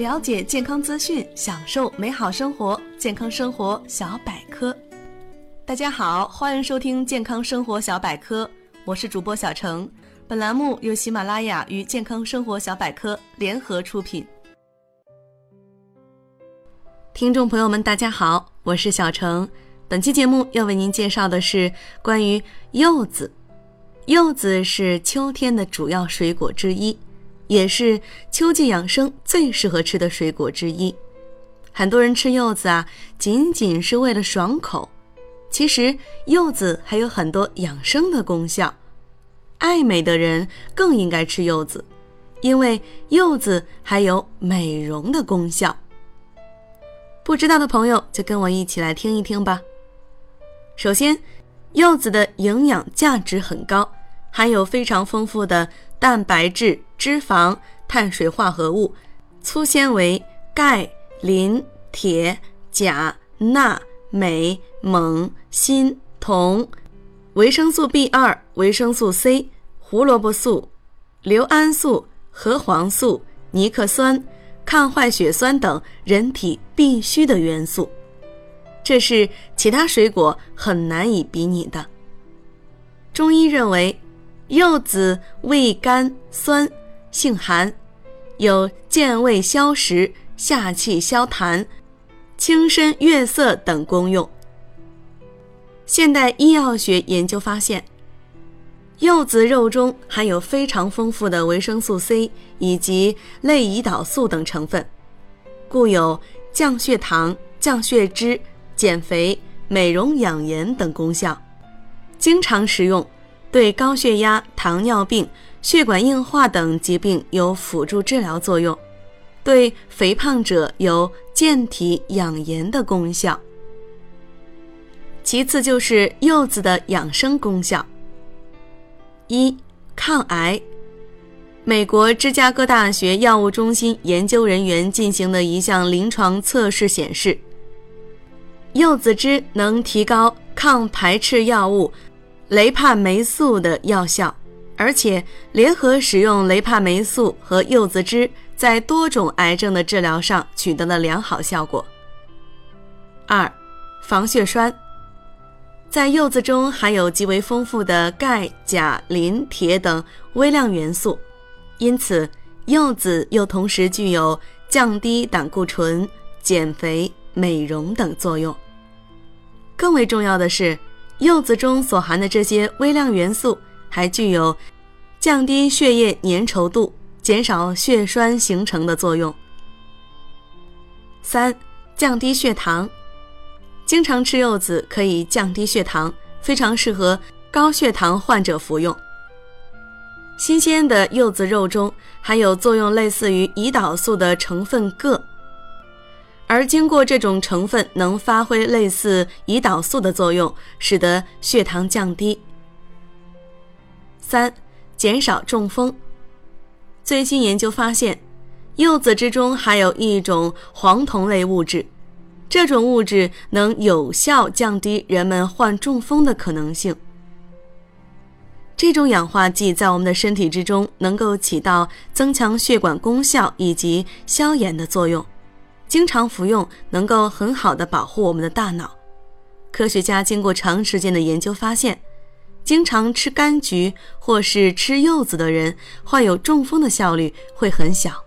了解健康资讯，享受美好生活。健康生活小百科，大家好，欢迎收听健康生活小百科，我是主播小程。本栏目由喜马拉雅与健康生活小百科联合出品。听众朋友们，大家好，我是小程。本期节目要为您介绍的是关于柚子。柚子是秋天的主要水果之一。也是秋季养生最适合吃的水果之一。很多人吃柚子啊，仅仅是为了爽口。其实柚子还有很多养生的功效。爱美的人更应该吃柚子，因为柚子还有美容的功效。不知道的朋友就跟我一起来听一听吧。首先，柚子的营养价值很高，含有非常丰富的蛋白质。脂肪、碳水化合物、粗纤维、钙、磷、铁、钾、钠、镁、锰、锌、铜、维生素 B 二、维生素 C、胡萝卜素、硫胺素、核黄素、尼克酸、抗坏血酸等人体必需的元素，这是其他水果很难以比拟的。中医认为，柚子味甘酸。性寒，有健胃消食、下气消痰、清身悦色等功用。现代医药学研究发现，柚子肉中含有非常丰富的维生素 C 以及类胰岛素等成分，故有降血糖、降血脂、减肥、美容养颜等功效。经常食用，对高血压、糖尿病。血管硬化等疾病有辅助治疗作用，对肥胖者有健体养颜的功效。其次就是柚子的养生功效。一、抗癌。美国芝加哥大学药物中心研究人员进行的一项临床测试显示，柚子汁能提高抗排斥药物雷帕霉素的药效。而且联合使用雷帕霉素和柚子汁，在多种癌症的治疗上取得了良好效果。二、防血栓，在柚子中含有极为丰富的钙、钾、磷、铁等微量元素，因此柚子又同时具有降低胆固醇、减肥、美容等作用。更为重要的是，柚子中所含的这些微量元素。还具有降低血液粘稠度、减少血栓形成的作用。三、降低血糖。经常吃柚子可以降低血糖，非常适合高血糖患者服用。新鲜的柚子肉中含有作用类似于胰岛素的成分铬，而经过这种成分能发挥类似胰岛素的作用，使得血糖降低。三、减少中风。最新研究发现，柚子之中含有一种黄酮类物质，这种物质能有效降低人们患中风的可能性。这种氧化剂在我们的身体之中能够起到增强血管功效以及消炎的作用，经常服用能够很好的保护我们的大脑。科学家经过长时间的研究发现。经常吃柑橘或是吃柚子的人，患有中风的效率会很小。